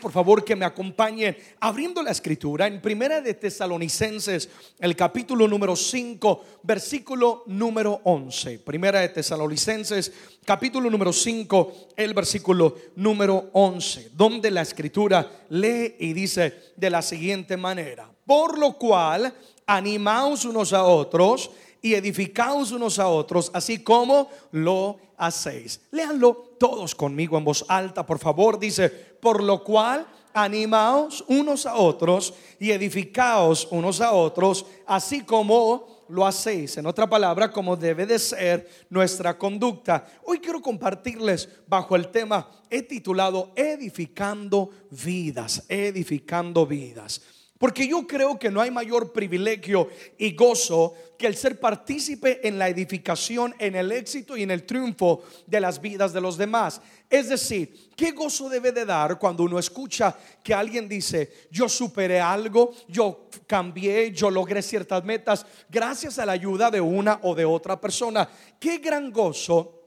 por favor, que me acompañen abriendo la escritura en Primera de Tesalonicenses, el capítulo número 5, versículo número 11. Primera de Tesalonicenses, capítulo número 5, el versículo número 11, donde la escritura lee y dice de la siguiente manera, por lo cual animaos unos a otros y edificaos unos a otros, así como lo hacéis. Léanlo todos conmigo en voz alta, por favor. Dice, por lo cual animaos unos a otros y edificaos unos a otros, así como lo hacéis. En otra palabra, como debe de ser nuestra conducta. Hoy quiero compartirles bajo el tema, he titulado Edificando vidas, edificando vidas. Porque yo creo que no hay mayor privilegio y gozo que el ser partícipe en la edificación, en el éxito y en el triunfo de las vidas de los demás. Es decir, ¿qué gozo debe de dar cuando uno escucha que alguien dice, yo superé algo, yo cambié, yo logré ciertas metas gracias a la ayuda de una o de otra persona? ¿Qué gran gozo?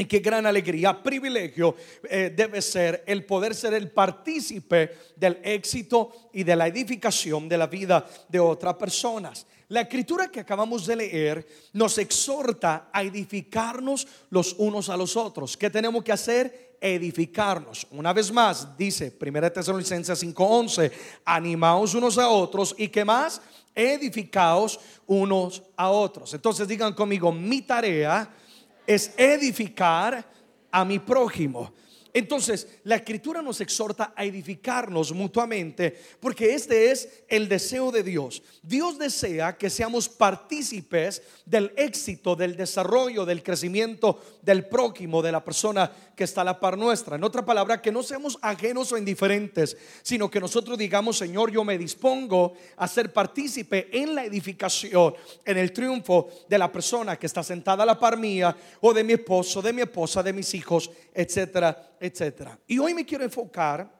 Y qué gran alegría, privilegio eh, debe ser el poder ser el partícipe del éxito y de la edificación de la vida de otras personas. La escritura que acabamos de leer nos exhorta a edificarnos los unos a los otros. ¿Qué tenemos que hacer? Edificarnos. Una vez más, dice 1 Tesalonicenses 5:11, animaos unos a otros y qué más? Edificaos unos a otros. Entonces digan conmigo, mi tarea es edificar a mi prójimo. Entonces, la escritura nos exhorta a edificarnos mutuamente porque este es el deseo de Dios. Dios desea que seamos partícipes del éxito, del desarrollo, del crecimiento del prójimo, de la persona que está a la par nuestra. En otra palabra, que no seamos ajenos o indiferentes, sino que nosotros digamos, Señor, yo me dispongo a ser partícipe en la edificación, en el triunfo de la persona que está sentada a la par mía o de mi esposo, de mi esposa, de mis hijos, etcétera etcétera. Y hoy me quiero enfocar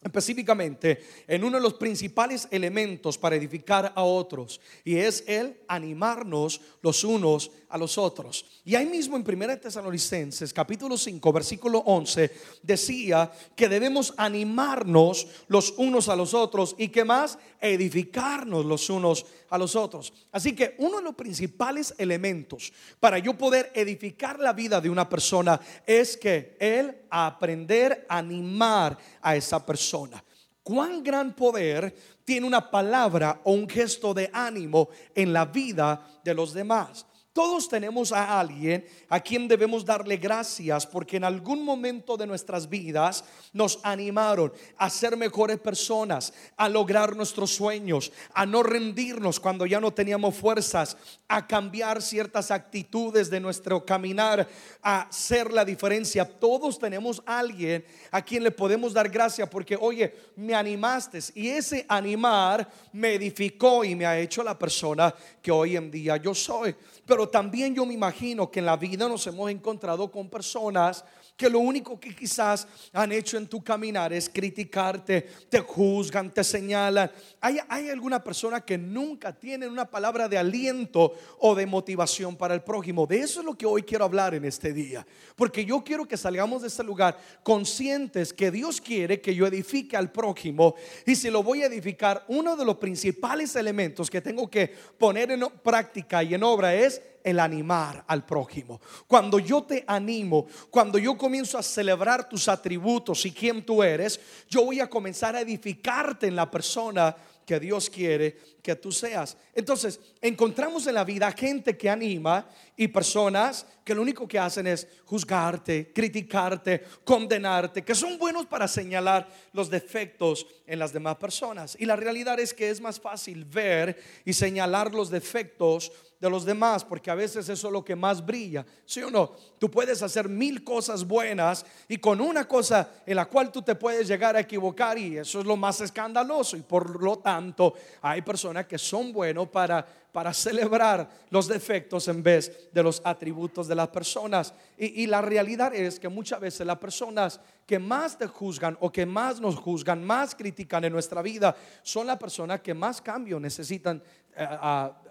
específicamente en uno de los principales elementos para edificar a otros y es el animarnos los unos a los otros. Y ahí mismo en 1 Tesalonicenses capítulo 5 versículo 11 decía que debemos animarnos los unos a los otros y que más edificarnos los unos a los otros. Así que uno de los principales elementos para yo poder edificar la vida de una persona es que él aprender a animar a esa persona. Cuán gran poder tiene una palabra o un gesto de ánimo en la vida de los demás. Todos tenemos a alguien a quien debemos darle gracias porque en algún momento de nuestras vidas nos animaron a ser mejores personas, a lograr nuestros sueños, a no rendirnos cuando ya no teníamos fuerzas, a cambiar ciertas actitudes de nuestro caminar, a hacer la diferencia. Todos tenemos a alguien a quien le podemos dar gracias porque, oye, me animaste y ese animar me edificó y me ha hecho la persona que hoy en día yo soy. Pero también yo me imagino que en la vida nos hemos encontrado con personas que lo único que quizás han hecho en tu caminar es criticarte, te juzgan, te señalan. ¿Hay, ¿Hay, alguna persona que nunca tiene una palabra de aliento o de motivación para el prójimo? De eso es lo que hoy quiero hablar en este día. Porque yo quiero que salgamos de este lugar conscientes que Dios quiere que yo edifique al prójimo. Y si lo voy a edificar, uno de los principales elementos que tengo que poner en práctica y en obra es el animar al prójimo. Cuando yo te animo, cuando yo comienzo a celebrar tus atributos y quién tú eres, yo voy a comenzar a edificarte en la persona que Dios quiere que tú seas. Entonces, encontramos en la vida gente que anima y personas que lo único que hacen es juzgarte, criticarte, condenarte, que son buenos para señalar los defectos en las demás personas. Y la realidad es que es más fácil ver y señalar los defectos de los demás, porque a veces eso es lo que más brilla. ¿Sí o no? Tú puedes hacer mil cosas buenas y con una cosa en la cual tú te puedes llegar a equivocar y eso es lo más escandaloso y por lo tanto hay personas que son buenos para para celebrar los defectos en vez de los atributos de las personas. Y, y, la realidad es que muchas veces las personas que más te juzgan o que más nos juzgan, más critican en nuestra vida, son las personas que más cambio necesitan eh,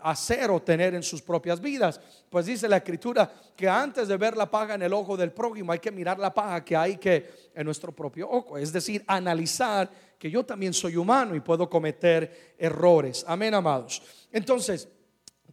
hacer o tener en sus propias vidas. Pues dice la escritura que antes de ver la paga en el ojo del prójimo hay que mirar la paga que hay que en nuestro propio ojo. Es decir, analizar que yo también soy humano y puedo cometer errores. Amén, amados. Entonces,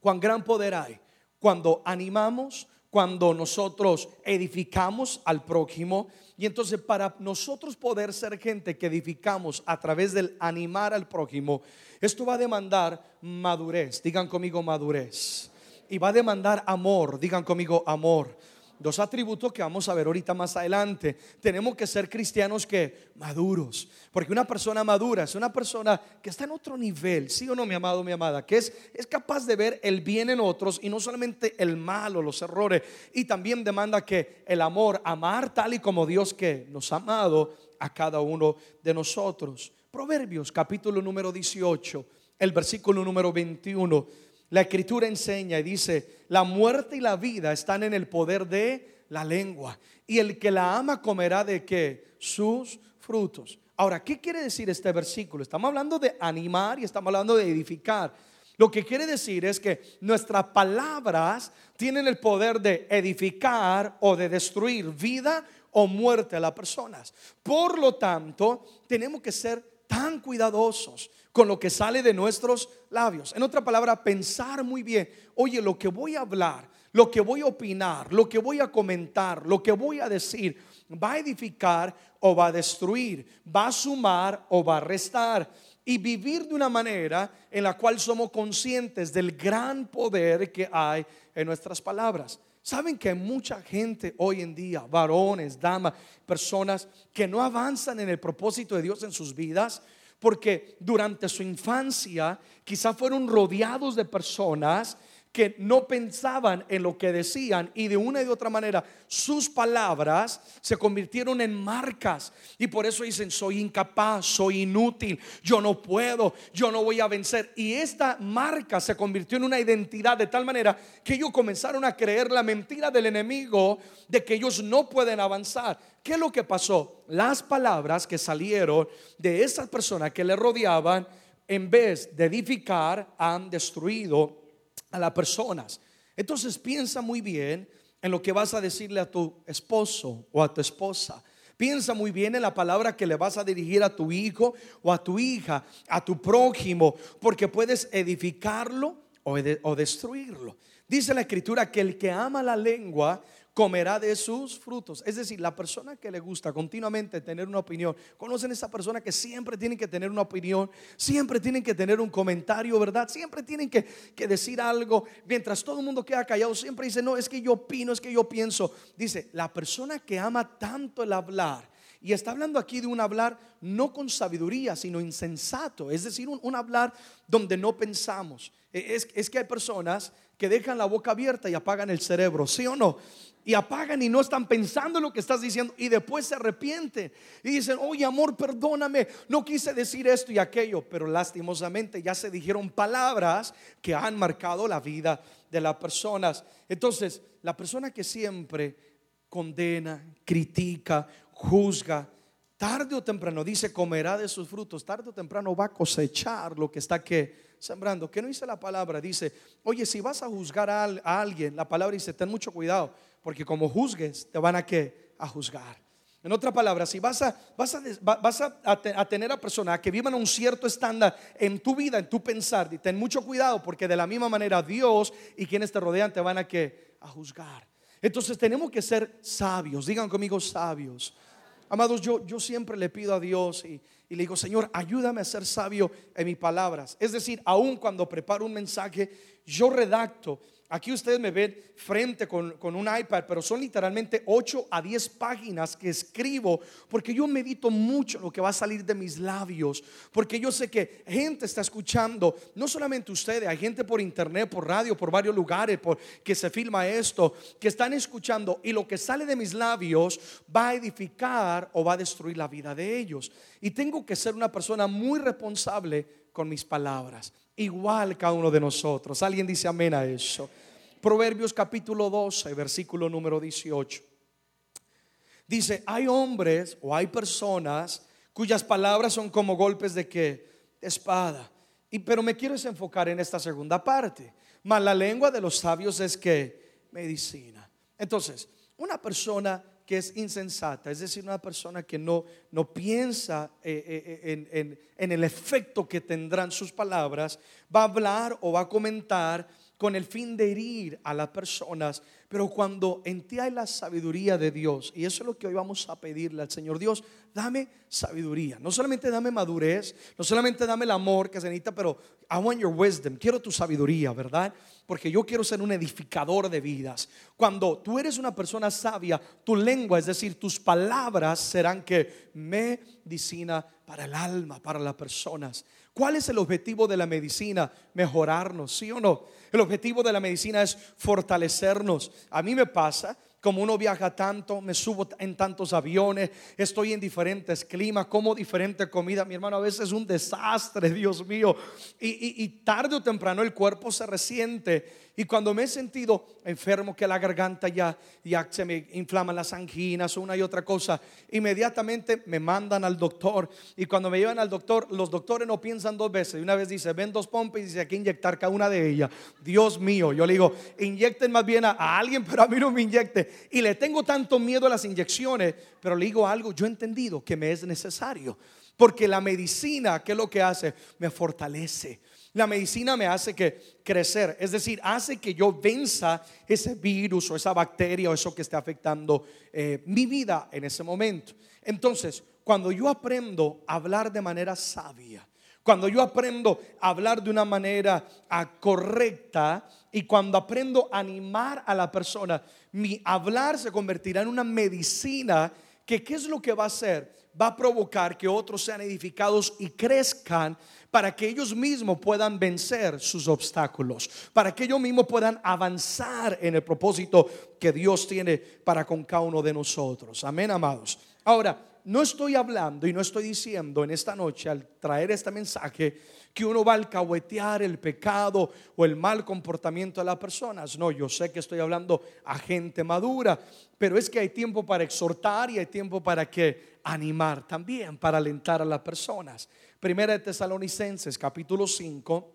cuán gran poder hay cuando animamos, cuando nosotros edificamos al prójimo. Y entonces para nosotros poder ser gente que edificamos a través del animar al prójimo, esto va a demandar madurez. Digan conmigo madurez. Y va a demandar amor. Digan conmigo amor dos atributos que vamos a ver ahorita más adelante. Tenemos que ser cristianos que maduros, porque una persona madura es una persona que está en otro nivel, sí o no, mi amado, mi amada, que es, es capaz de ver el bien en otros y no solamente el mal o los errores, y también demanda que el amor, amar tal y como Dios que nos ha amado a cada uno de nosotros. Proverbios capítulo número 18, el versículo número 21 la escritura enseña y dice, la muerte y la vida están en el poder de la lengua. Y el que la ama comerá de qué? Sus frutos. Ahora, ¿qué quiere decir este versículo? Estamos hablando de animar y estamos hablando de edificar. Lo que quiere decir es que nuestras palabras tienen el poder de edificar o de destruir vida o muerte a las personas. Por lo tanto, tenemos que ser tan cuidadosos con lo que sale de nuestros labios. En otra palabra, pensar muy bien, oye, lo que voy a hablar, lo que voy a opinar, lo que voy a comentar, lo que voy a decir, va a edificar o va a destruir, va a sumar o va a restar. Y vivir de una manera en la cual somos conscientes del gran poder que hay en nuestras palabras. Saben que hay mucha gente hoy en día, varones, damas, personas que no avanzan en el propósito de Dios en sus vidas porque durante su infancia quizá fueron rodeados de personas que no pensaban en lo que decían y de una y de otra manera sus palabras se convirtieron en marcas y por eso dicen soy incapaz, soy inútil, yo no puedo, yo no voy a vencer y esta marca se convirtió en una identidad de tal manera que ellos comenzaron a creer la mentira del enemigo de que ellos no pueden avanzar. ¿Qué es lo que pasó? Las palabras que salieron de esas personas que le rodeaban en vez de edificar han destruido a las personas. Entonces piensa muy bien en lo que vas a decirle a tu esposo o a tu esposa. Piensa muy bien en la palabra que le vas a dirigir a tu hijo o a tu hija, a tu prójimo, porque puedes edificarlo o, o destruirlo. Dice la escritura que el que ama la lengua comerá de sus frutos. Es decir, la persona que le gusta continuamente tener una opinión, conocen esa persona que siempre tienen que tener una opinión, siempre tienen que tener un comentario, ¿verdad? Siempre tienen que, que decir algo. Mientras todo el mundo queda callado, siempre dice, no, es que yo opino, es que yo pienso. Dice, la persona que ama tanto el hablar, y está hablando aquí de un hablar no con sabiduría, sino insensato. Es decir, un, un hablar donde no pensamos. E, es, es, que hay personas que dejan la boca abierta y apagan el cerebro, ¿sí o no? y apagan y no están pensando en lo que estás diciendo y después se arrepienten y dicen, oye amor, perdóname, no quise decir esto y aquello, pero lastimosamente ya se dijeron palabras que han marcado la vida de las personas. Entonces, la persona que siempre condena, critica, juzga, tarde o temprano, dice, comerá de sus frutos, tarde o temprano va a cosechar lo que está que sembrando. ¿Qué no dice la palabra? Dice, oye, si vas a juzgar a, alguien, la palabra dice, ten mucho cuidado porque como juzgues, te van a, ¿qué? a juzgar. En otra palabra, si vas a, vas a, vas a, tener a personas que vivan un cierto estándar en tu vida, en tu pensar, ten mucho cuidado porque de la misma manera Dios y quienes te rodean te van a, ¿qué? a juzgar. Entonces tenemos que ser sabios, digan conmigo sabios. Amados, yo, yo siempre le pido a Dios y, y le digo, Señor, ayúdame a ser sabio en mis palabras. Es decir, aun cuando preparo un mensaje, yo redacto Aquí ustedes me ven frente con, un iPad, pero son literalmente 8 a 10 páginas que escribo porque yo medito mucho lo que va a salir de mis labios, porque yo sé que gente está escuchando, no solamente ustedes, hay gente por internet, por radio, por varios lugares, por que se filma esto, que están escuchando y lo que sale de mis labios va a edificar o va a destruir la vida de ellos. Y tengo que ser una persona muy responsable con mis palabras. Igual cada uno de nosotros. Alguien dice amén a eso. Proverbios capítulo 12, versículo número 18. Dice, hay hombres o hay personas cuyas palabras son como golpes de que espada. Y pero me quiero enfocar en esta segunda parte. Mas la lengua de los sabios es que medicina. Entonces, una persona que es insensata, es decir, una persona que no, no piensa eh, eh, en, en el efecto que tendrán sus palabras, va a hablar o va a comentar con el fin de herir a las personas pero cuando en ti hay la sabiduría de Dios, y eso es lo que hoy vamos a pedirle al Señor Dios, dame sabiduría. No solamente dame madurez, no solamente dame el amor que se necesita, pero I want your wisdom. Quiero tu sabiduría, ¿verdad? Porque yo quiero ser un edificador de vidas. Cuando tú eres una persona sabia, tu lengua, es decir, tus palabras serán que medicina para el alma, para las personas. ¿Cuál es el objetivo de la medicina? Mejorarnos, ¿sí o no? El objetivo de la medicina es fortalecernos. A mí me pasa como uno viaja tanto, me subo en tantos aviones, estoy en diferentes climas, como diferente comida. Mi hermano, a veces es un desastre, Dios mío. Y, y, tarde o temprano el cuerpo se resiente. Y cuando me he sentido enfermo, que la garganta ya, ya se me inflaman las anginas, una y otra cosa, inmediatamente me mandan al doctor. Y cuando me llevan al doctor, los doctores no piensan dos veces. Una vez dice, ven dos pompas y dice, aquí inyectar cada una de ellas. Dios mío, yo le digo, inyecten más bien a, a alguien, pero a mí no me inyecte y le tengo tanto miedo a las inyecciones, pero le digo algo, yo he entendido que me es necesario. Porque la medicina, ¿qué es lo que hace? Me fortalece. La medicina me hace que crecer, es decir, hace que yo venza ese virus o esa bacteria o eso que esté afectando eh, mi vida en ese momento. Entonces, cuando yo aprendo a hablar de manera sabia, cuando yo aprendo a hablar de una manera ah, correcta y cuando aprendo a animar a la persona, mi hablar se convertirá en una medicina que ¿qué es lo que va a hacer? Va a provocar que otros sean edificados y crezcan para que ellos mismos puedan vencer sus obstáculos, para que ellos mismos puedan avanzar en el propósito que Dios tiene para con cada uno de nosotros. Amén, amados. Ahora, no estoy hablando y no estoy diciendo en esta noche al traer este mensaje que uno va a alcahuetear el pecado o el mal comportamiento de las personas. No, yo sé que estoy hablando a gente madura, pero es que hay tiempo para exhortar y hay tiempo para que animar también, para alentar a las personas. Primera de Tesalonicenses, capítulo 5,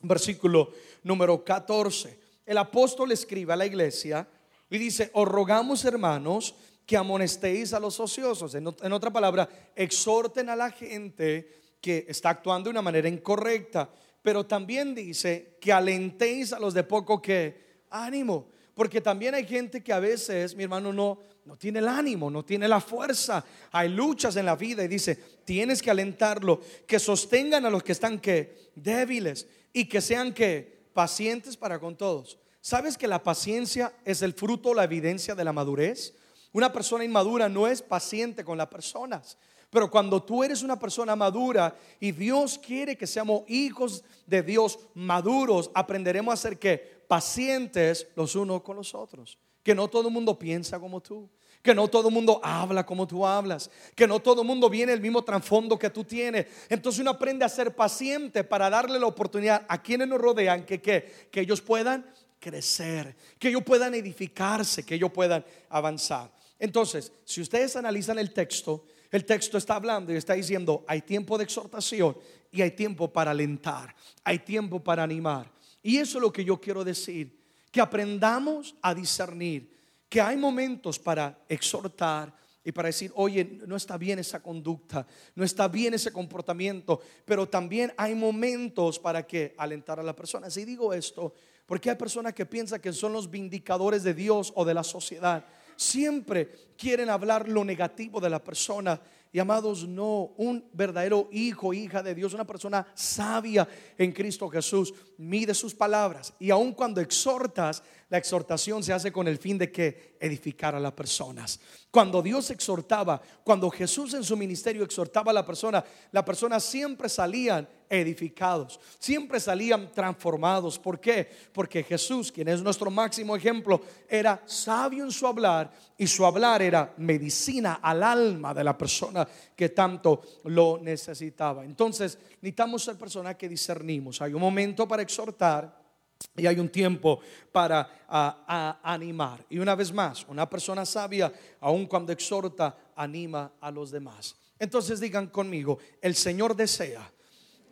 versículo número 14. El apóstol escribe a la iglesia y dice, os rogamos hermanos, que amonestéis a los ociosos. En, otra palabra, exhorten a la gente que está actuando de una manera incorrecta. Pero también dice que alentéis a los de poco que ánimo. Porque también hay gente que a veces, mi hermano, no, no tiene el ánimo, no tiene la fuerza. Hay luchas en la vida y dice, tienes que alentarlo, que sostengan a los que están que débiles y que sean que pacientes para con todos. ¿Sabes que la paciencia es el fruto, la evidencia de la madurez? Una persona inmadura no es paciente con las personas. Pero cuando tú eres una persona madura y Dios quiere que seamos hijos de Dios maduros, aprenderemos a ser que pacientes los unos con los otros. Que no todo el mundo piensa como tú. Que no todo el mundo habla como tú hablas. Que no todo el mundo viene el mismo trasfondo que tú tienes. Entonces uno aprende a ser paciente para darle la oportunidad a quienes nos rodean que, que, que ellos puedan crecer. Que ellos puedan edificarse. Que ellos puedan avanzar. Entonces, si ustedes analizan el texto, el texto está hablando y está diciendo, hay tiempo de exhortación y hay tiempo para alentar, hay tiempo para animar. Y eso es lo que yo quiero decir, que aprendamos a discernir que hay momentos para exhortar y para decir, oye, no está bien esa conducta, no está bien ese comportamiento, pero también hay momentos para que alentar a la persona. Si digo esto, porque hay personas que piensan que son los vindicadores de Dios o de la sociedad siempre quieren hablar lo negativo de la persona. Y amados, no, un verdadero hijo, hija de Dios, una persona sabia en Cristo Jesús, mide sus palabras. Y aun cuando exhortas, La exhortación se hace con el fin de que edificar a las personas. Cuando Dios exhortaba, cuando Jesús en su ministerio exhortaba a la persona, las personas siempre salían edificados, siempre salían transformados. ¿Por qué? Porque Jesús, quien es nuestro máximo ejemplo, era sabio en su hablar y su hablar era medicina al alma de la persona que tanto lo necesitaba. Entonces, necesitamos ser personas que discernimos. Hay un momento para exhortar y hay un tiempo para animar. Y una vez más, una persona sabia, aun cuando exhorta, anima a los demás. Entonces digan conmigo, el Señor desea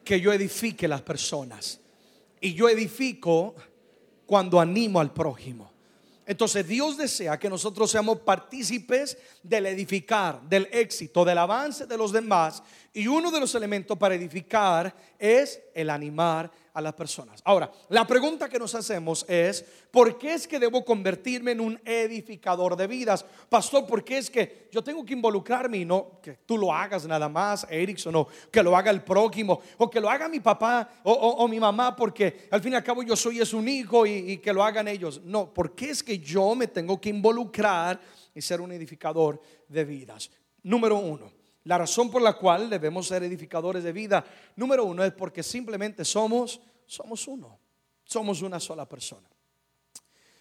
que yo edifique las personas. Y yo edifico cuando animo al prójimo. Entonces Dios desea que nosotros seamos partícipes del edificar, del éxito, del avance de los demás. Y uno de los elementos para edificar es el animar a las personas. Ahora, la pregunta que nos hacemos es, ¿por qué es que debo convertirme en un edificador de vidas? Pastor, ¿por qué es que yo tengo que involucrarme y no que tú lo hagas nada más, Erickson, o que lo haga el prójimo, o que lo haga mi papá o, mi mamá, porque al fin y al cabo yo soy es un hijo y, y que lo hagan ellos? No, ¿por qué es que yo me tengo que involucrar y ser un edificador de vidas? Número uno. La razón por la cual debemos ser edificadores de vida, número uno, es porque simplemente somos, somos uno. Somos una sola persona.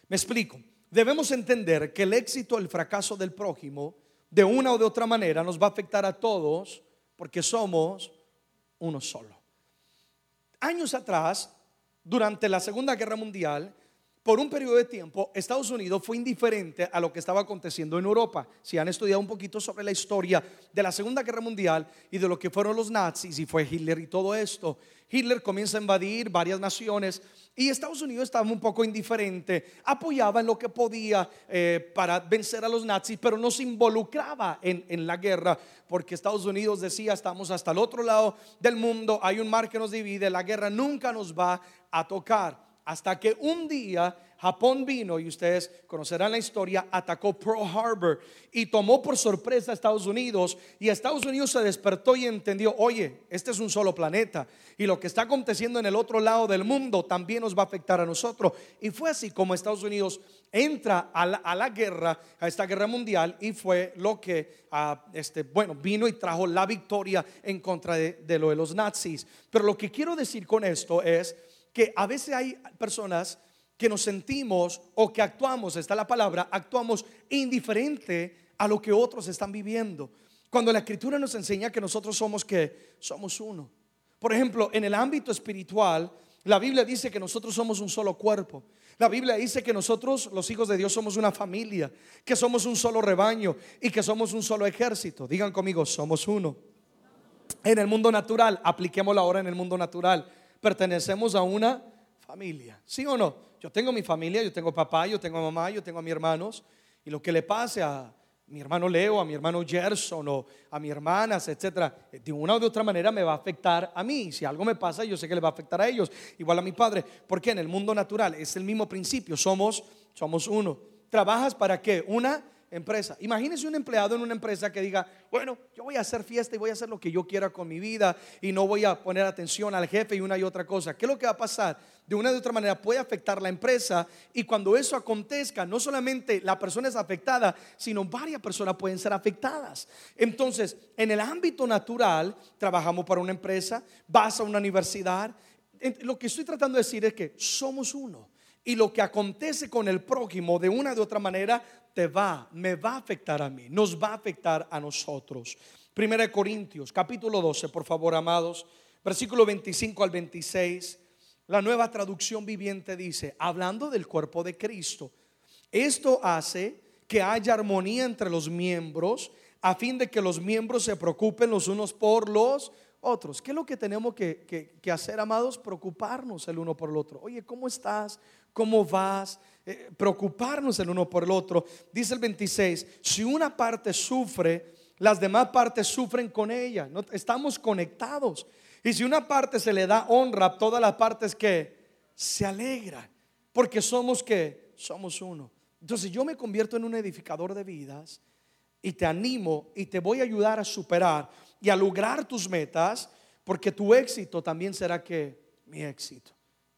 Me explico. Debemos entender que el éxito el fracaso del prójimo, de una o de otra manera, nos va a afectar a todos porque somos uno solo. Años atrás, durante la Segunda Guerra Mundial, por un periodo de tiempo, Estados Unidos fue indiferente a lo que estaba aconteciendo en Europa. Si han estudiado un poquito sobre la historia de la Segunda Guerra Mundial y de lo que fueron los nazis y fue Hitler y todo esto, Hitler comienza a invadir varias naciones y Estados Unidos estaba un poco indiferente, apoyaba en lo que podía eh, para vencer a los nazis, pero no se involucraba en, en la guerra, porque Estados Unidos decía, estamos hasta el otro lado del mundo, hay un mar que nos divide, la guerra nunca nos va a tocar. Hasta que un día Japón vino, y ustedes conocerán la historia, atacó Pearl Harbor y tomó por sorpresa a Estados Unidos. Y Estados Unidos se despertó y entendió, oye, este es un solo planeta. Y lo que está aconteciendo en el otro lado del mundo también nos va a afectar a nosotros. Y fue así como Estados Unidos entra a la, guerra, a esta guerra mundial, y fue lo que, ah, este, bueno, vino y trajo la victoria en contra de, lo de los nazis. Pero lo que quiero decir con esto es que a veces hay personas que nos sentimos o que actuamos, está la palabra, actuamos indiferente a lo que otros están viviendo. Cuando la escritura nos enseña que nosotros somos que somos uno. Por ejemplo, en el ámbito espiritual, la Biblia dice que nosotros somos un solo cuerpo. La Biblia dice que nosotros, los hijos de Dios, somos una familia, que somos un solo rebaño y que somos un solo ejército. Digan conmigo, somos uno. En el mundo natural, apliquémoslo ahora en el mundo natural pertenecemos a una familia. ¿Sí o no? Yo tengo mi familia, yo tengo papá, yo tengo mamá, yo tengo a mis hermanos. Y lo que le pase a mi hermano Leo, a mi hermano Gerson o a mis hermanas, etcétera, de una u otra manera me va a afectar a mí. Si algo me pasa, yo sé que le va a afectar a ellos, igual a mi padre. Porque en el mundo natural es el mismo principio, somos, somos uno. ¿Trabajas para qué? Una empresa. Imagínese un empleado en una empresa que diga, bueno, yo voy a hacer fiesta y voy a hacer lo que yo quiera con mi vida y no voy a poner atención al jefe y una y otra cosa. ¿Qué es lo que va a pasar? De una u otra manera puede afectar la empresa y cuando eso acontezca, no solamente la persona es afectada, sino varias personas pueden ser afectadas. Entonces, en el ámbito natural, trabajamos para una empresa, vas a una universidad. Lo que estoy tratando de decir es que somos uno. Y lo que acontece con el prójimo de una de otra manera te va, me va a afectar a mí, nos va a afectar a nosotros. Primera de Corintios, capítulo 12, por favor, amados, versículo 25 al 26. La nueva traducción viviente dice, hablando del cuerpo de Cristo, esto hace que haya armonía entre los miembros a fin de que los miembros se preocupen los unos por los otros. ¿Qué es lo que tenemos que, hacer, amados? Preocuparnos el uno por el otro. Oye, ¿cómo estás? ¿Cómo vas? Eh, preocuparnos el uno por el otro. Dice el 26, si una parte sufre, las demás partes sufren con ella. No, estamos conectados. Y si una parte se le da honra, todas las partes que se alegran. Porque somos que somos uno. Entonces yo me convierto en un edificador de vidas y te animo y te voy a ayudar a superar y a lograr tus metas, porque tu éxito también será que mi éxito.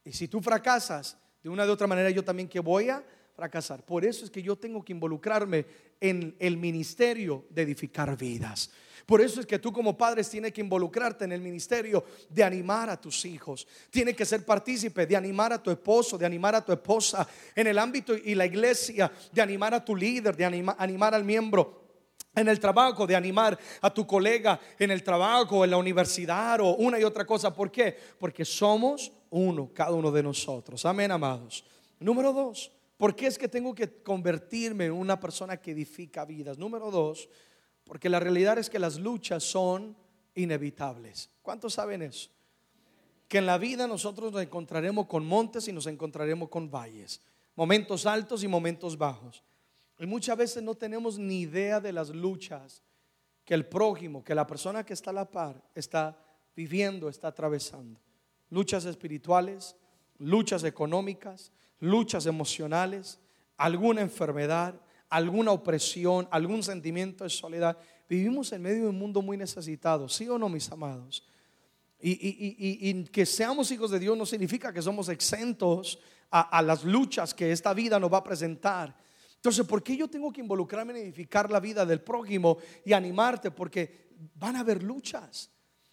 Y si tú fracasas, De una de otra manera yo también que voy a fracasar. Por eso es que yo tengo que involucrarme en el ministerio de edificar vidas. Por eso es que tú como padres tienes que involucrarte en el ministerio de animar a tus hijos. Tienes que ser partícipe de animar a tu esposo, de animar a tu esposa en el ámbito y la iglesia, de animar a tu líder, de animar al miembro en el trabajo, de animar a tu colega en el trabajo, en la universidad o una y otra cosa. ¿Por qué? Porque somos uno, cada uno de nosotros. Amén, amados. Número dos, ¿por qué es que tengo que convertirme en una persona que edifica vidas? Número dos, porque la realidad es que las luchas son inevitables. ¿Cuántos saben eso? Que en la vida nosotros nos encontraremos con montes y nos encontraremos con valles, momentos altos y momentos bajos. Y muchas veces no tenemos ni idea de las luchas que el prójimo, que la persona que está a la par está viviendo, está atravesando. Luchas espirituales, luchas económicas, luchas emocionales, alguna enfermedad, alguna opresión, algún sentimiento de soledad. Vivimos en medio de un mundo muy necesitado, ¿sí o no, mis amados? Y, que seamos hijos de Dios no significa que somos exentos a, las luchas que esta vida nos va a presentar. Entonces, ¿por qué yo tengo que involucrarme en edificar la vida del prójimo y animarte? Porque van a haber luchas.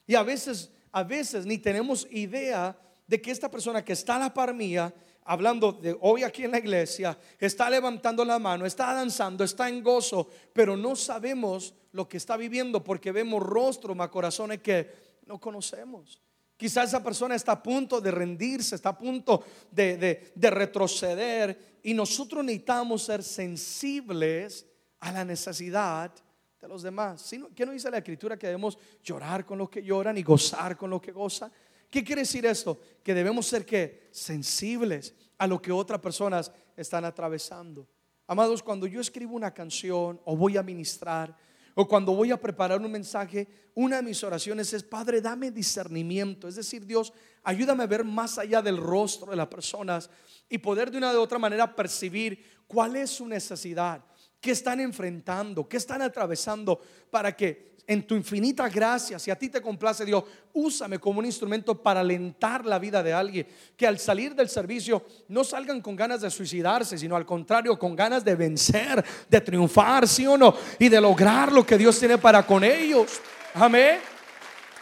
Y a veces, a veces ni tenemos idea de que esta persona que está a la par mía hablando de hoy aquí en la iglesia, está levantando la mano, está danzando, está en gozo, pero no sabemos lo que está viviendo porque vemos rostros, más corazones que no conocemos. Quizás esa persona está a punto de rendirse, está a punto de, retroceder y nosotros necesitamos ser sensibles a la necesidad de los demás. ¿Qué no dice la escritura que debemos llorar con los que lloran y gozar con los que gozan? ¿Qué quiere decir esto? Que debemos ser que sensibles a lo que otras personas están atravesando. Amados, cuando yo escribo una canción o voy a ministrar o cuando voy a preparar un mensaje, una de mis oraciones es, Padre, dame discernimiento. Es decir, Dios, ayúdame a ver más allá del rostro de las personas y poder de una de otra manera percibir cuál es su necesidad, qué están enfrentando, qué están atravesando para que en tu infinita gracia, si a ti te complace Dios, úsame como un instrumento para alentar la vida de alguien. Que al salir del servicio no salgan con ganas de suicidarse, sino al contrario, con ganas de vencer, de triunfar, sí o no, y de lograr lo que Dios tiene para con ellos. Amén.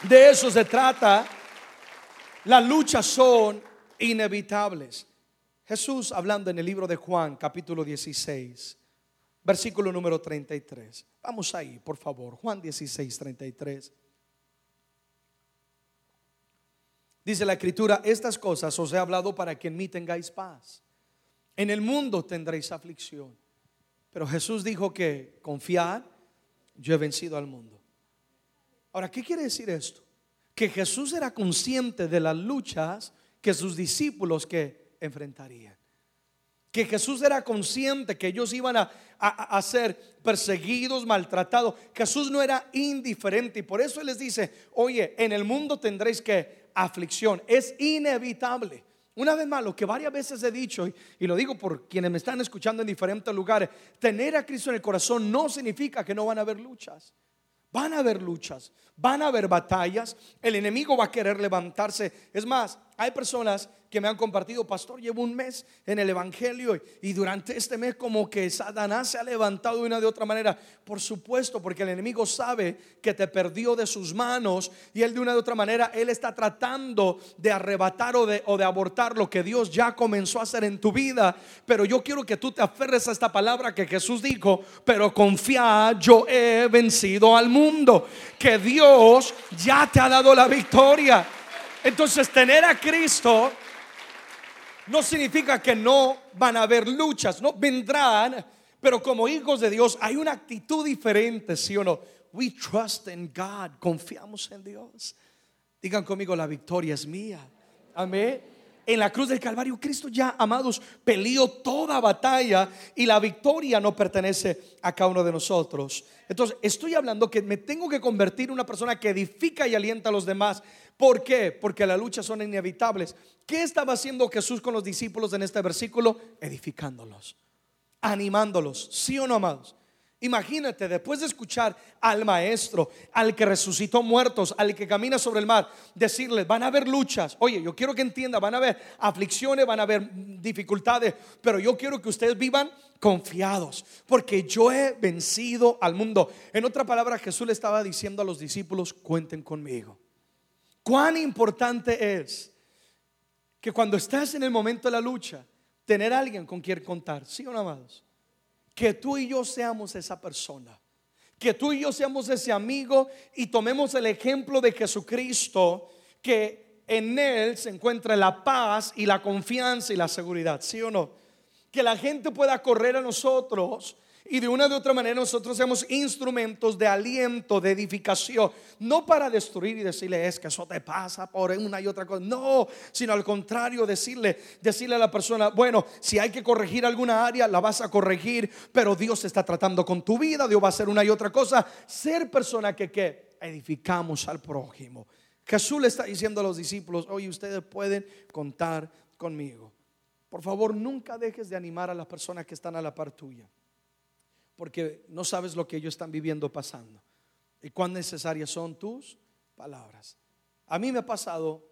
De eso se trata. Las luchas son inevitables. Jesús hablando en el libro de Juan, capítulo 16 versículo número 33. Vamos ahí, por favor. Juan 16, 33. Dice la escritura, estas cosas os he hablado para que en mí tengáis paz. En el mundo tendréis aflicción. Pero Jesús dijo que confiad, yo he vencido al mundo. Ahora, ¿qué quiere decir esto? Que Jesús era consciente de las luchas que sus discípulos que enfrentarían que Jesús era consciente que ellos iban a, ser perseguidos, maltratados. Jesús no era indiferente y por eso Él les dice, oye, en el mundo tendréis que aflicción, es inevitable. Una vez más, lo que varias veces he dicho, y, y, lo digo por quienes me están escuchando en diferentes lugares, tener a Cristo en el corazón no significa que no van a haber luchas. Van a haber luchas, van a haber batallas, el enemigo va a querer levantarse. Es más, hay personas que me han compartido, pastor, llevo un mes en el Evangelio y, durante este mes como que Satanás se ha levantado de una de otra manera. Por supuesto, porque el enemigo sabe que te perdió de sus manos y él de una de otra manera, él está tratando de arrebatar o de, abortar lo que Dios ya comenzó a hacer en tu vida. Pero yo quiero que tú te aferres a esta palabra que Jesús dijo, pero confía, yo he vencido al mundo, que Dios ya te ha dado la victoria. Entonces tener a Cristo no significa que no van a haber luchas, no vendrán, pero como hijos de Dios hay una actitud diferente, ¿sí o no? We trust in God, confiamos en Dios. Digan conmigo, la victoria es mía. Amén. En la cruz del Calvario, Cristo ya, amados, peleó toda batalla y la victoria no pertenece a cada uno de nosotros. Entonces, estoy hablando que me tengo que convertir en una persona que edifica y alienta a los demás. ¿Por qué? Porque las luchas son inevitables. ¿Qué estaba haciendo Jesús con los discípulos en este versículo? Edificándolos, animándolos, sí o no, amados. Imagínate, después de escuchar al maestro, al que resucitó muertos, al que camina sobre el mar, decirles, van a haber luchas. Oye, yo quiero que entienda, van a haber aflicciones, van a haber dificultades, pero yo quiero que ustedes vivan confiados, porque yo he vencido al mundo. En otra palabra, Jesús le estaba diciendo a los discípulos, cuenten conmigo. Cuán importante es que cuando estás en el momento de la lucha, tener a alguien con quien contar, ¿sí o no, amados? Que tú y yo seamos esa persona. Que tú y yo seamos ese amigo y tomemos el ejemplo de Jesucristo, que en Él se encuentra la paz y la confianza y la seguridad, ¿sí o no? Que la gente pueda correr a nosotros y de una de otra manera nosotros seamos instrumentos de aliento, de edificación, no para destruir y decirle es que eso te pasa por una y otra cosa, no, sino al contrario, decirle, decirle a la persona, bueno, si hay que corregir alguna área, la vas a corregir, pero Dios está tratando con tu vida, Dios va a hacer una y otra cosa, ser persona que, que edificamos al prójimo. Jesús le está diciendo a los discípulos, oye, ustedes pueden contar conmigo. Por favor, nunca dejes de animar a las personas que están a la par tuya porque no sabes lo que ellos están viviendo pasando y cuán necesarias son tus palabras. A mí me ha pasado,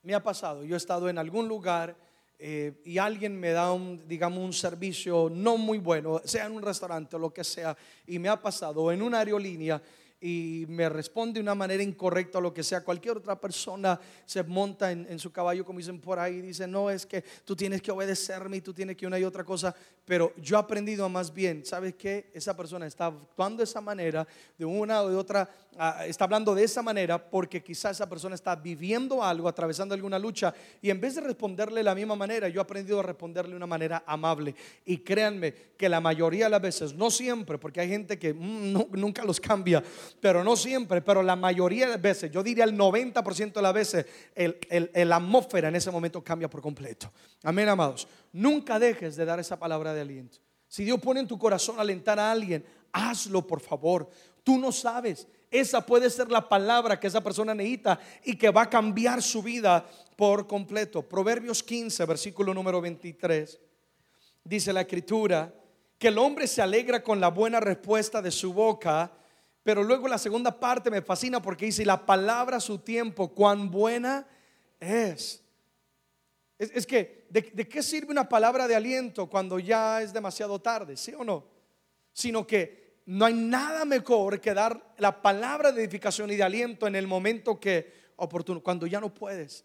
me ha pasado, yo he estado en algún lugar eh, y alguien me da un, digamos, un servicio no muy bueno, sea en un restaurante o lo que sea, y me ha pasado en una aerolínea y me responde de una manera incorrecta o lo que sea, cualquier otra persona se monta en, su caballo, como dicen por ahí, y dice, no, es que tú tienes que obedecerme y tú tienes que una y otra cosa, pero yo he aprendido más bien, ¿sabes qué? Esa persona está actuando de esa manera, de una o de otra, ah, está hablando de esa manera porque quizás esa persona está viviendo algo, atravesando alguna lucha, y en vez de responderle de la misma manera, yo he aprendido a responderle de una manera amable. Y créanme que la mayoría de las veces, no siempre, porque hay gente que mm, nunca los cambia, pero no siempre, pero la mayoría de veces, yo diría el 90% de las veces, el, atmósfera en ese momento cambia por completo. Amén, amados. Nunca dejes de dar esa palabra de aliento. Si Dios pone en tu corazón alentar a alguien, hazlo por favor. Tú no sabes. Esa puede ser la palabra que esa persona necesita y que va a cambiar su vida por completo. Proverbios 15, versículo número 23. Dice la escritura que el hombre se alegra con la buena respuesta de su boca pero luego la segunda parte me fascina porque dice, la palabra su tiempo, cuán buena es. Es, que, ¿de, qué sirve una palabra de aliento cuando ya es demasiado tarde? ¿Sí o no? Sino que no hay nada mejor que dar la palabra de edificación y de aliento en el momento que oportuno, cuando ya no puedes.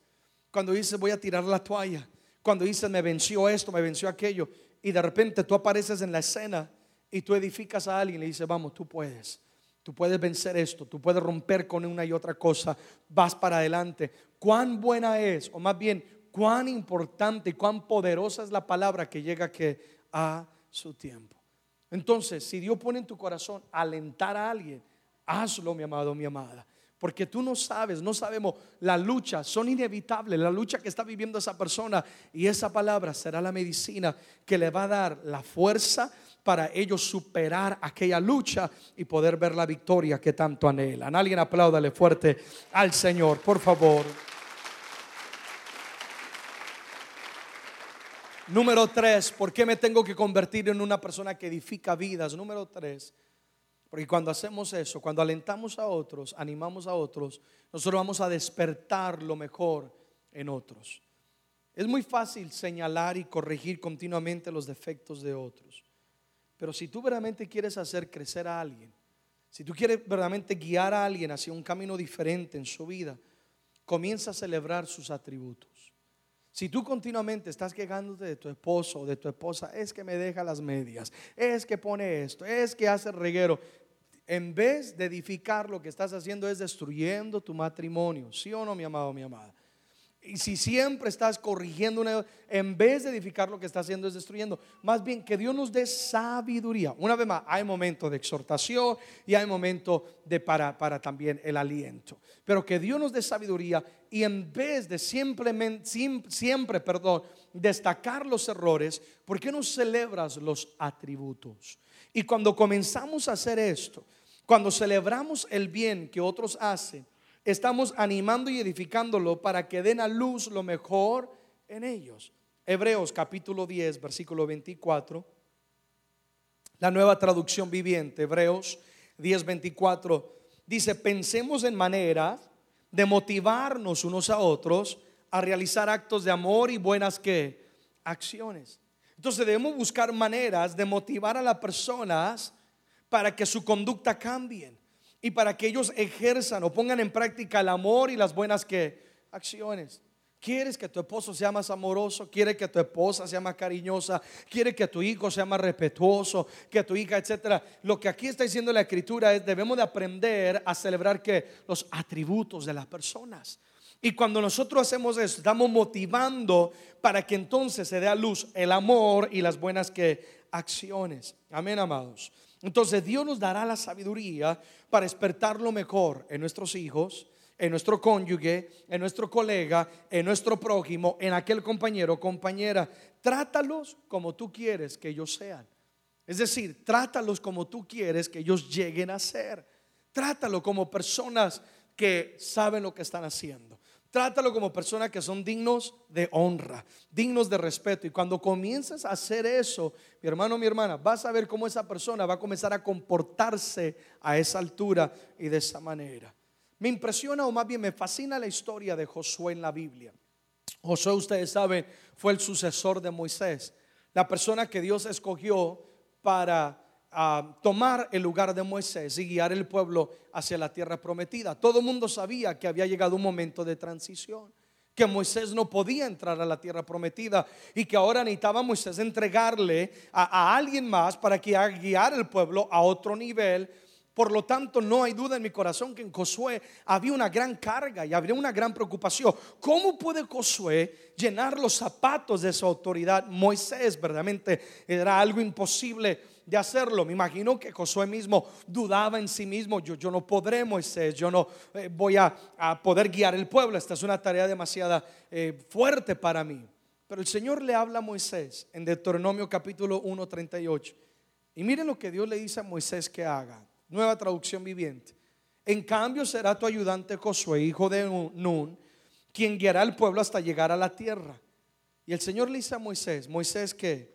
Cuando dices voy a tirar la toalla. Cuando dices me venció esto, me venció aquello. Y de repente tú apareces en la escena y tú edificas a alguien y le dices, vamos, tú puedes. Tú puedes vencer esto, tú puedes romper con una y otra cosa, vas para adelante. Cuán buena es, o más bien, cuán importante y cuán poderosa es la palabra que llega que a su tiempo. Entonces, si Dios pone en tu corazón alentar a alguien, hazlo, mi amado, mi amada. Porque tú no sabes, no sabemos, la lucha son inevitables, la lucha que está viviendo esa persona y esa palabra será la medicina que le va a dar la fuerza, para ellos superar aquella lucha y poder ver la victoria que tanto anhelan. Alguien apláudale fuerte al Señor, por favor. Número tres, ¿por qué me tengo que convertir en una persona que edifica vidas? Número tres, porque cuando hacemos eso, cuando alentamos a otros, animamos a otros, nosotros vamos a despertar lo mejor en otros. Es muy fácil señalar y corregir continuamente los defectos de otros. Pero si tú verdaderamente quieres hacer crecer a alguien, si tú quieres verdaderamente guiar a alguien hacia un camino diferente en su vida, comienza a celebrar sus atributos. Si tú continuamente estás quejándote de tu esposo o de tu esposa, es que me deja las medias, es que pone esto, es que hace reguero, en vez de edificar, lo que estás haciendo es destruyendo tu matrimonio. ¿Sí o no, mi amado, mi amada? Y si siempre estás corrigiendo una, en vez de edificar lo que está haciendo es destruyendo. Más bien que Dios nos dé sabiduría. Una vez más, hay momentos de exhortación y hay momentos de para, para también el aliento. Pero que Dios nos dé sabiduría y en vez de simplemente, siempre, perdón, destacar los errores, ¿por qué no celebras los atributos? Y cuando comenzamos a hacer esto, cuando celebramos el bien que otros hacen, estamos animando y edificándolo para que den a luz lo mejor en ellos. Hebreos capítulo 10, versículo 24. La nueva traducción viviente, Hebreos 10:24, dice, pensemos en manera de motivarnos unos a otros a realizar actos de amor y buenas que acciones. Entonces debemos buscar maneras de motivar a las personas para que su conducta cambie y para que ellos ejerzan o pongan en práctica el amor y las buenas que acciones. ¿Quieres que tu esposo sea más amoroso? ¿Quieres que tu esposa sea más cariñosa? ¿Quieres que tu hijo sea más respetuoso? Que tu hija, etcétera. Lo que aquí está diciendo la escritura es debemos de aprender a celebrar que los atributos de las personas. Y cuando nosotros hacemos eso, estamos motivando para que entonces se dé a luz el amor y las buenas que acciones. Amén, amados. Entonces Dios nos dará la sabiduría para despertar lo mejor en nuestros hijos, en nuestro cónyuge, en nuestro colega, en nuestro prójimo, en aquel compañero o compañera. Trátalos como tú quieres que ellos sean. Es decir, trátalos como tú quieres que ellos lleguen a ser. Trátalo como personas que saben lo que están haciendo. Trátalo como personas que son dignos de honra, dignos de respeto. Y cuando comiences a hacer eso, mi hermano, mi hermana, vas a ver cómo esa persona va a comenzar a comportarse a esa altura y de esa manera. Me impresiona o más bien me fascina la historia de Josué en la Biblia. Josué, ustedes saben, fue el sucesor de Moisés, la persona que Dios escogió para ah, tomar el lugar de Moisés y guiar el pueblo hacia la tierra prometida. Todo el mundo sabía que había llegado un momento de transición que Moisés no podía entrar a la tierra prometida y que ahora necesitaba Moisés entregarle a, a alguien más para que guiar el pueblo a otro nivel por lo tanto, no hay duda en mi corazón que en Josué había una gran carga y había una gran preocupación. ¿Cómo puede Josué llenar los zapatos de su autoridad? Moisés verdaderamente era algo imposible de hacerlo. Me imagino que Josué mismo dudaba en sí mismo, yo, yo no podré, Moisés, yo no eh, voy a, poder guiar el pueblo. Esta es una tarea demasiado eh, fuerte para mí. Pero el Señor le habla a Moisés en Deuteronomio capítulo 1, 38. Y miren lo que Dios le dice a Moisés que haga nueva traducción viviente. En cambio será tu ayudante Josué, hijo de Nun, quien guiará al pueblo hasta llegar a la tierra. Y el Señor le dice a Moisés, Moisés que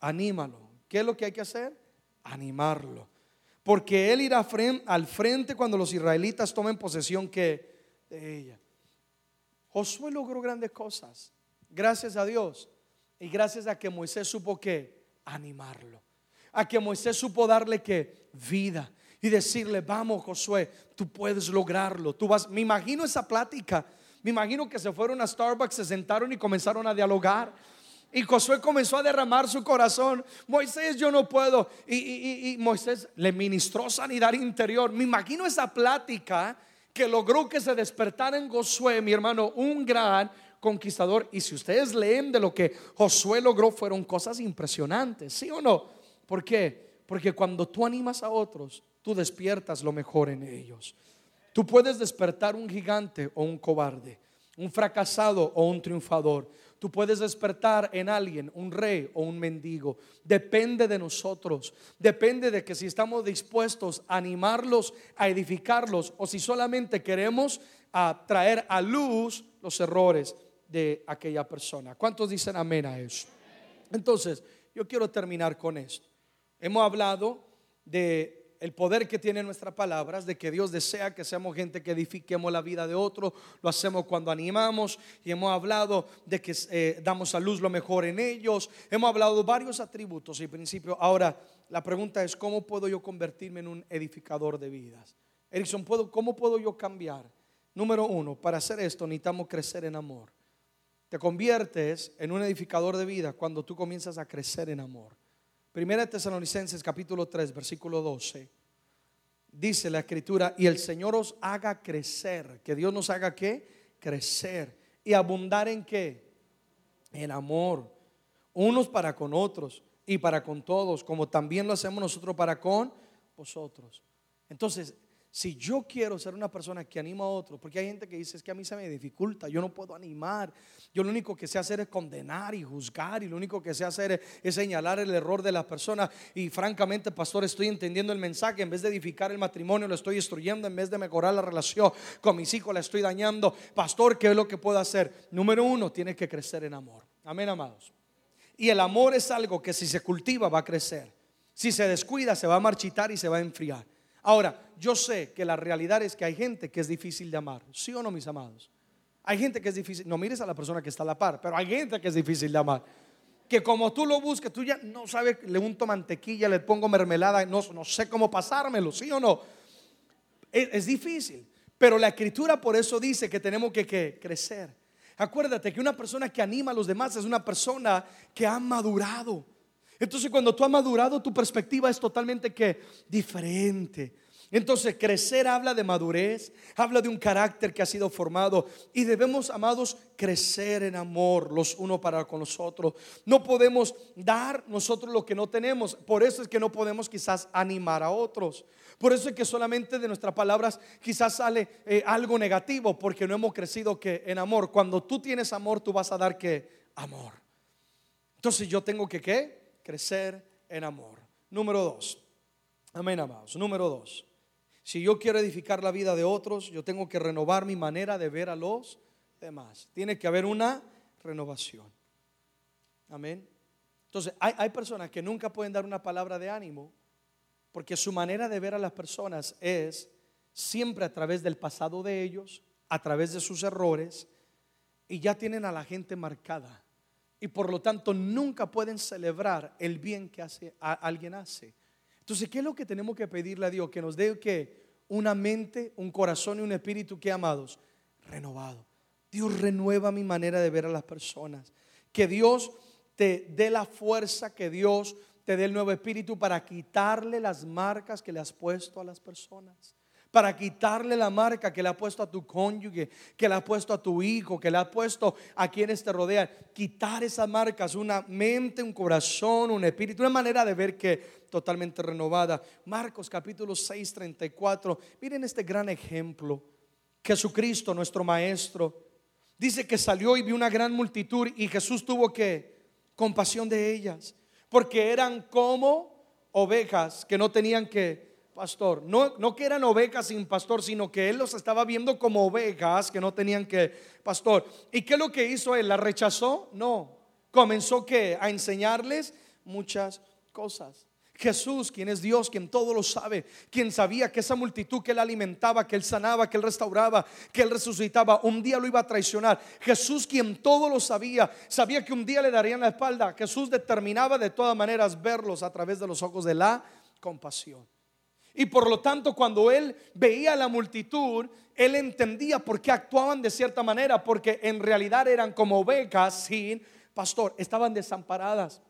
anímalo. ¿Qué es lo que hay que hacer? Animarlo. Porque él irá al frente cuando los israelitas tomen posesión que de ella. Josué logró grandes cosas, gracias a Dios y gracias a que Moisés supo que animarlo, a que Moisés supo darle que vida, y decirle, vamos Josué, tú puedes lograrlo. Tú vas, me imagino esa plática. Me imagino que se fueron a Starbucks, se sentaron y comenzaron a dialogar. Y Josué comenzó a derramar su corazón. Moisés, yo no puedo. Y, Moisés le ministró sanidad interior. Me imagino esa plática que logró que se despertara en Josué, mi hermano, un gran conquistador. Y si ustedes leen de lo que Josué logró, fueron cosas impresionantes, ¿sí o no? ¿Por qué? Porque cuando tú animas a otros, tú despiertas lo mejor en ellos. Tú puedes despertar un gigante o un cobarde, un fracasado o un triunfador. Tú puedes despertar en alguien un rey o un mendigo. Depende de nosotros. Depende de que si estamos dispuestos a animarlos, a edificarlos o si solamente queremos a traer a luz los errores de aquella persona. ¿Cuántos dicen amén a eso? Entonces, yo quiero terminar con esto. Hemos hablado de el poder que tiene nuestras palabras, de que Dios desea que seamos gente que edifiquemos la vida de otro, lo hacemos cuando animamos y hemos hablado de que eh, damos a luz lo mejor en ellos, hemos hablado varios atributos y principios. Ahora, la pregunta es, ¿cómo puedo yo convertirme en un edificador de vidas? Erickson, ¿cómo puedo yo cambiar? Número uno, para hacer esto necesitamos crecer en amor. Te conviertes en un edificador de vida cuando tú comienzas a crecer en amor. Primera Tesalonicenses capítulo 3, versículo 12. Dice la escritura, y el Señor os haga crecer, que Dios nos haga qué? Crecer y abundar en qué? En amor, unos para con otros y para con todos, como también lo hacemos nosotros para con vosotros. Entonces, si yo quiero ser una persona que anima a otros, porque hay gente que dice es que a mí se me dificulta, yo no puedo animar, yo lo único que sé hacer es condenar y juzgar y lo único que sé hacer es, señalar el error de la persona y francamente, pastor, estoy entendiendo el mensaje, en vez de edificar el matrimonio lo estoy destruyendo, en vez de mejorar la relación con mis hijos la estoy dañando. Pastor, ¿qué es lo que puedo hacer? Número uno, tiene que crecer en amor. Amén, amados. Y el amor es algo que si se cultiva va a crecer. Si se descuida, se va a marchitar y se va a enfriar. Ahora, yo sé que la realidad es que hay gente que es difícil de amar. ¿Sí o no, mis amados? Hay gente que es difícil. No mires a la persona que está a la par, pero hay gente que es difícil de amar. Que como tú lo busques, tú ya no sabes, le unto mantequilla, le pongo mermelada, no, no sé cómo pasármelo, ¿sí o no? Es, difícil. Pero la escritura por eso dice que tenemos que crecer. Acuérdate que una persona que anima a los demás es una persona que ha madurado. Entonces cuando tú has madurado, tu perspectiva es totalmente que diferente. Entonces, crecer habla de madurez, habla de un carácter que ha sido formado y debemos, amados, crecer en amor los unos para con los otros. No podemos dar nosotros lo que no tenemos, por eso es que no podemos quizás animar a otros. Por eso es que solamente de nuestras palabras quizás sale eh, algo negativo, porque no hemos crecido que en amor. Cuando tú tienes amor, tú vas a dar que amor. Entonces yo tengo que ¿qué? Crecer en amor. Número dos. Amén, amados. Número dos. Si yo quiero edificar la vida de otros, yo tengo que renovar mi manera de ver a los demás. Tiene que haber una renovación. Amén. Entonces, hay, hay, personas que nunca pueden dar una palabra de ánimo porque su manera de ver a las personas es siempre a través del pasado de ellos, a través de sus errores, y ya tienen a la gente marcada. Y por lo tanto nunca pueden celebrar el bien que hace, alguien hace. Entonces, ¿qué es lo que tenemos que pedirle a Dios? Que nos dé que una mente, un corazón y un espíritu que amados, renovado. Dios renueva mi manera de ver a las personas. Que Dios te dé la fuerza, que Dios te dé el nuevo espíritu para quitarle las marcas que le has puesto a las personas para quitarle la marca que le ha puesto a tu cónyuge, que le ha puesto a tu hijo, que le ha puesto a quienes te rodean. Quitar esas marcas, una mente, un corazón, un espíritu, una manera de ver que totalmente renovada. Marcos capítulo 6, 34. Miren este gran ejemplo. Jesucristo, nuestro Maestro, dice que salió y vio una gran multitud y Jesús tuvo que compasión de ellas, porque eran como ovejas que no tenían que pastor. No, no que eran ovejas sin pastor, sino que él los estaba viendo como ovejas que no tenían que pastor. ¿Y qué es lo que hizo él? ¿La rechazó? No. Comenzó que a enseñarles muchas cosas. Jesús, quien es Dios, quien todo lo sabe, quien sabía que esa multitud que él alimentaba, que él sanaba, que él restauraba, que él resucitaba, un día lo iba a traicionar. Jesús, quien todo lo sabía, sabía que un día le darían la espalda. Jesús determinaba de todas maneras verlos a través de los ojos de la compasión. Y por lo tanto, cuando él veía a la multitud, él entendía por qué actuaban de cierta manera, porque en realidad eran como ovejas sin pastor, estaban desamparadas,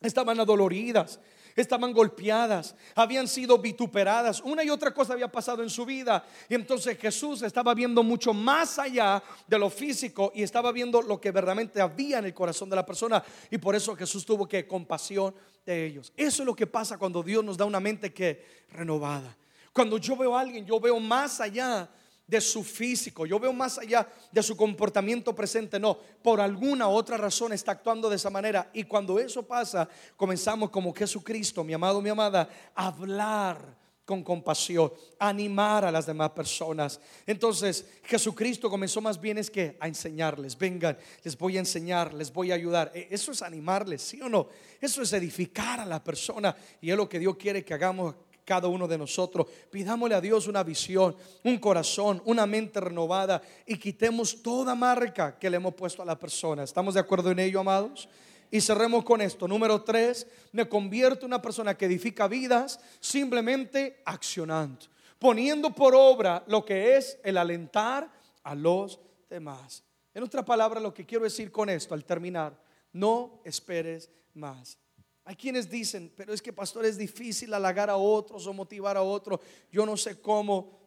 estaban adoloridas, estaban golpeadas, habían sido vituperadas, una y otra cosa había pasado en su vida. Y entonces Jesús estaba viendo mucho más allá de lo físico y estaba viendo lo que verdaderamente había en el corazón de la persona. Y por eso Jesús tuvo que compasión ellos. Eso es lo que pasa cuando Dios nos da una mente que renovada. Cuando yo veo a alguien, yo veo más allá de su físico, yo veo más allá de su comportamiento presente, no, por alguna otra razón está actuando de esa manera. Y cuando eso pasa, comenzamos como Jesucristo, mi amado, mi amada, a hablar con compasión, animar a las demás personas. Entonces Jesucristo comenzó más bien es que a enseñarles, vengan, les voy a enseñar, les voy a ayudar. E, eso es animarles, ¿sí o no? Eso es edificar a la persona y es lo que Dios quiere que hagamos cada uno de nosotros. Pidámosle a Dios una visión, un corazón, una mente renovada y quitemos toda marca que le hemos puesto a la persona. ¿Estamos de acuerdo en ello, amados? Y cerremos con esto. Número tres, me convierto en una persona que edifica vidas simplemente accionando, poniendo por obra lo que es el alentar a los demás. En otra palabra, lo que quiero decir con esto al terminar, no esperes más. Hay quienes dicen, pero es que pastor es difícil halagar a otros o motivar a otros. Yo no sé cómo.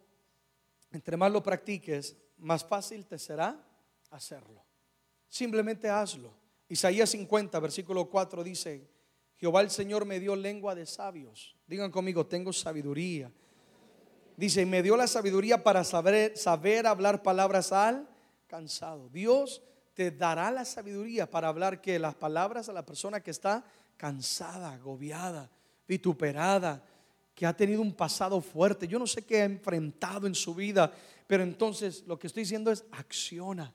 Entre más lo practiques, más fácil te será hacerlo. Simplemente hazlo. Isaías 50, versículo 4 dice, Jehová el Señor me dio lengua de sabios. Digan conmigo, tengo sabiduría. Dice, me dio la sabiduría para saber, saber hablar palabras al cansado. Dios te dará la sabiduría para hablar que las palabras a la persona que está cansada, agobiada, vituperada, que ha tenido un pasado fuerte. Yo no sé qué ha enfrentado en su vida, pero entonces lo que estoy diciendo es acciona.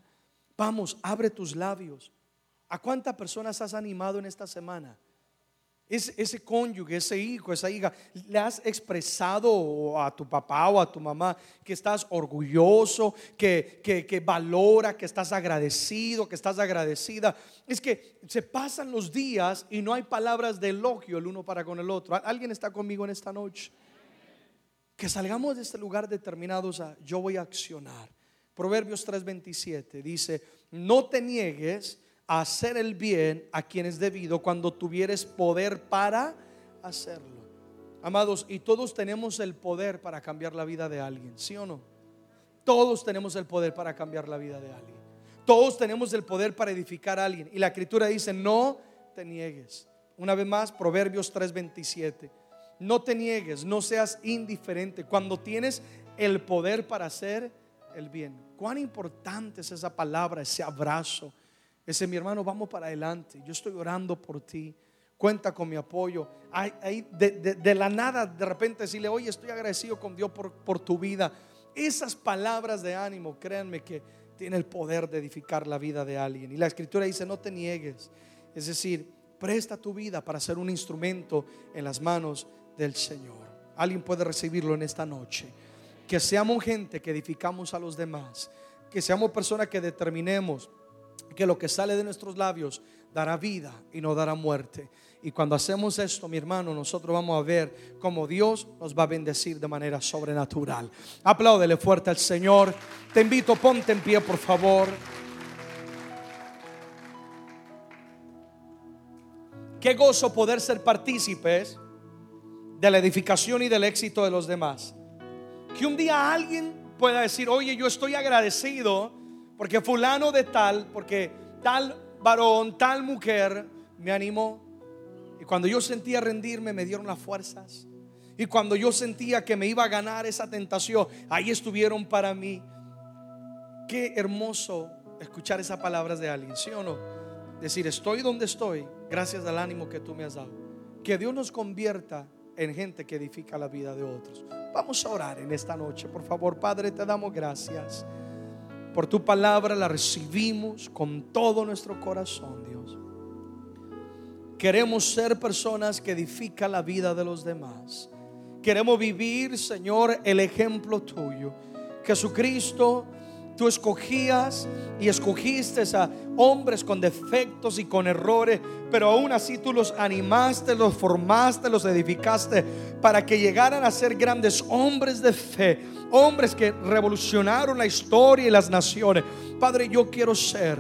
Vamos, abre tus labios. ¿A cuántas personas has animado en esta semana? ese, ese cónyuge, ese hijo, esa hija, le has expresado a tu papá o a tu mamá que estás orgulloso, que, que, valora, que estás agradecido, que estás agradecida. Es que se pasan los días y no hay palabras de elogio el uno para con el otro. ¿Alguien está conmigo en esta noche? Que salgamos de este lugar determinados a yo voy a accionar. Proverbios 3:27 dice, no te niegues hacer el bien a quien es debido cuando tuvieres poder para hacerlo. Amados, y todos tenemos el poder para cambiar la vida de alguien, ¿sí o no? Todos tenemos el poder para cambiar la vida de alguien. Todos tenemos el poder para edificar a alguien. Y la escritura dice, no te niegues. Una vez más, Proverbios 3:27. No te niegues, no seas indiferente cuando tienes el poder para hacer el bien. Cuán importante es esa palabra, ese abrazo ese mi hermano, vamos para adelante. Yo estoy orando por ti. Cuenta con mi apoyo. Ahí, de, la nada, de repente decirle, oye, estoy agradecido con Dios por, por tu vida. Esas palabras de ánimo, créanme que tiene el poder de edificar la vida de alguien. Y la escritura dice, no te niegues. Es decir, presta tu vida para ser un instrumento en las manos del Señor. Alguien puede recibirlo en esta noche. Que seamos gente que edificamos a los demás. Que seamos personas que determinemos que lo que sale de nuestros labios dará vida y no dará muerte. Y cuando hacemos esto, mi hermano, nosotros vamos a ver cómo Dios nos va a bendecir de manera sobrenatural. Apláudele fuerte al Señor. Te invito, ponte en pie, por favor. Qué gozo poder ser partícipes de la edificación y del éxito de los demás. Que un día alguien pueda decir, oye, yo estoy agradecido porque fulano de tal, porque tal varón, tal mujer me animó. Y cuando yo sentía rendirme, me dieron las fuerzas. Y cuando yo sentía que me iba a ganar esa tentación, ahí estuvieron para mí. Qué hermoso escuchar esas palabras de alguien, ¿sí o no? Decir, estoy donde estoy gracias al ánimo que tú me has dado. Que Dios nos convierta en gente que edifica la vida de otros. Vamos a orar en esta noche, por favor, Padre, te damos gracias. Por tu palabra la recibimos con todo nuestro corazón, Dios. Queremos ser personas que edifican la vida de los demás. Queremos vivir, Señor, el ejemplo tuyo. Jesucristo, tú escogías y escogiste a hombres con defectos y con errores, pero aún así tú los animaste, los formaste, los edificaste para que llegaran a ser grandes hombres de fe hombres que revolucionaron la historia y las naciones. Padre, yo quiero ser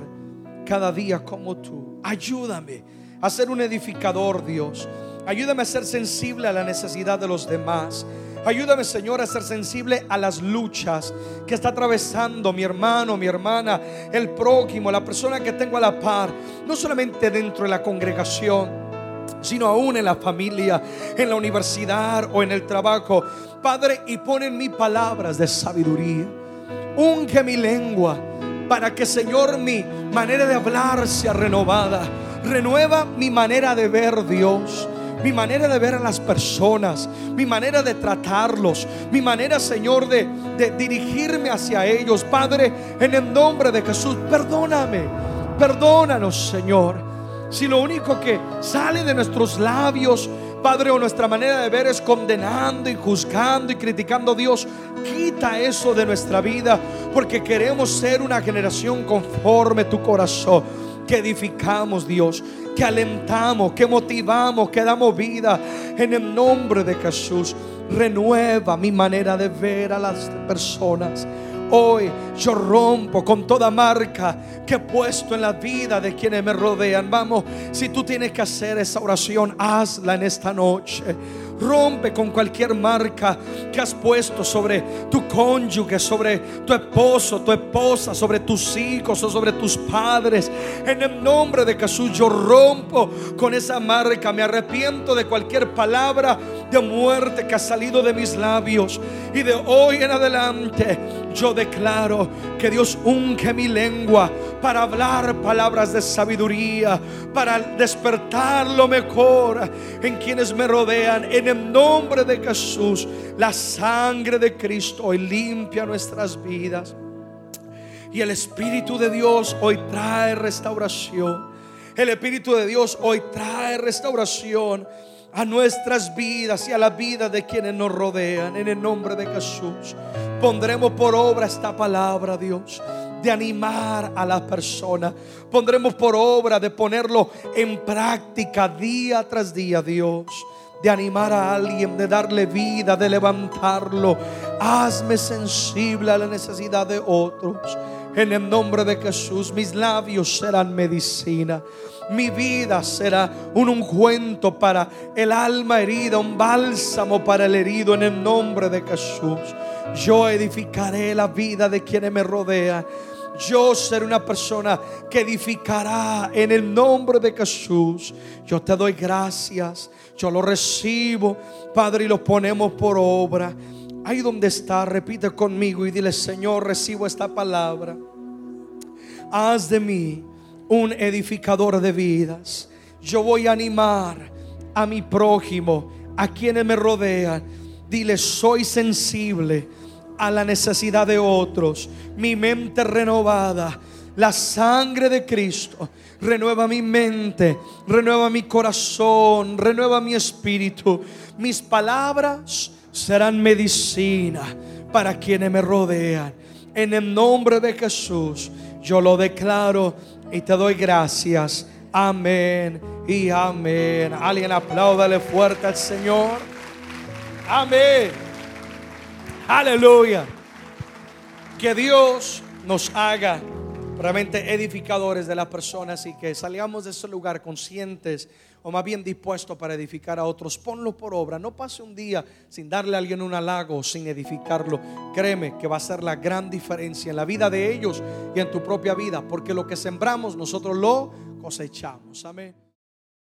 cada día como tú. Ayúdame a ser un edificador, Dios. Ayúdame a ser sensible a la necesidad de los demás. Ayúdame, Señor, a ser sensible a las luchas que está atravesando mi hermano, mi hermana, el prójimo, la persona que tengo a la par, no solamente dentro de la congregación sino aún en la familia, en la universidad o en el trabajo. Padre, y ponen mis palabras de sabiduría. Unge mi lengua para que, Señor, mi manera de hablar sea renovada. Renueva mi manera de ver, Dios mi manera de ver a las personas, mi manera de tratarlos, mi manera, Señor, de, de, dirigirme hacia ellos. Padre, en el nombre de Jesús, perdóname, perdónanos, Señor. Si lo único que sale de nuestros labios, Padre, o nuestra manera de ver es condenando y juzgando y criticando a Dios, quita eso de nuestra vida, porque queremos ser una generación conforme tu corazón, que edificamos, Dios, que alentamos, que motivamos, que damos vida en el nombre de Jesús. Renueva mi manera de ver a las personas. Hoy yo rompo con toda marca que he puesto en la vida de quienes me rodean. Vamos, si tú tienes que hacer esa oración, hazla en esta noche. Rompe con cualquier marca que has puesto sobre tu cónyuge, sobre tu esposo, tu esposa, sobre tus hijos o sobre tus padres. En el nombre de Jesús yo rompo con esa marca. Me arrepiento de cualquier palabra de muerte que ha salido de mis labios. Y de hoy en adelante yo declaro que Dios unge mi lengua para hablar palabras de sabiduría, para despertar lo mejor en quienes me rodean. En el nombre de Jesús, la sangre de Cristo hoy limpia nuestras vidas. Y el Espíritu de Dios hoy trae restauración. El Espíritu de Dios hoy trae restauración a nuestras vidas y a la vida de quienes nos rodean. En el nombre de Jesús pondremos por obra esta palabra, Dios de animar a las personas. Pondremos por obra de ponerlo en práctica día tras día, Dios. De animar a alguien, de darle vida, de levantarlo. Hazme sensible a la necesidad de otros. En el nombre de Jesús, mis labios serán medicina. Mi vida será un ungüento para el alma herida, un bálsamo para el herido en el nombre de Jesús. Yo edificaré la vida de quienes me rodean. Yo seré una persona que edificará en el nombre de Jesús. Yo te doy gracias. Yo lo recibo, Padre, y lo ponemos por obra. Ahí donde está, repite conmigo y dile, Señor, recibo esta palabra. Haz de mí un edificador de vidas. Yo voy a animar a mi prójimo, a quienes me rodean. Dile, soy sensible a la necesidad de otros. Mi mente renovada. La sangre de Cristo renueva mi mente, renueva mi corazón, renueva mi espíritu. Mis palabras serán medicina para quienes me rodean. En el nombre de Jesús, yo lo declaro y te doy gracias. Amén y amén. Alguien apláudale fuerte al Señor. Amén. Aleluya. Que Dios nos haga realmente edificadores de las personas y que salgamos de ese lugar conscientes o más bien dispuestos para edificar a otros. Ponlo por obra. No pase un día sin darle a alguien un halago, sin edificarlo. Créeme que va a ser la gran diferencia en la vida de ellos y en tu propia vida, porque lo que sembramos nosotros lo cosechamos. Amén.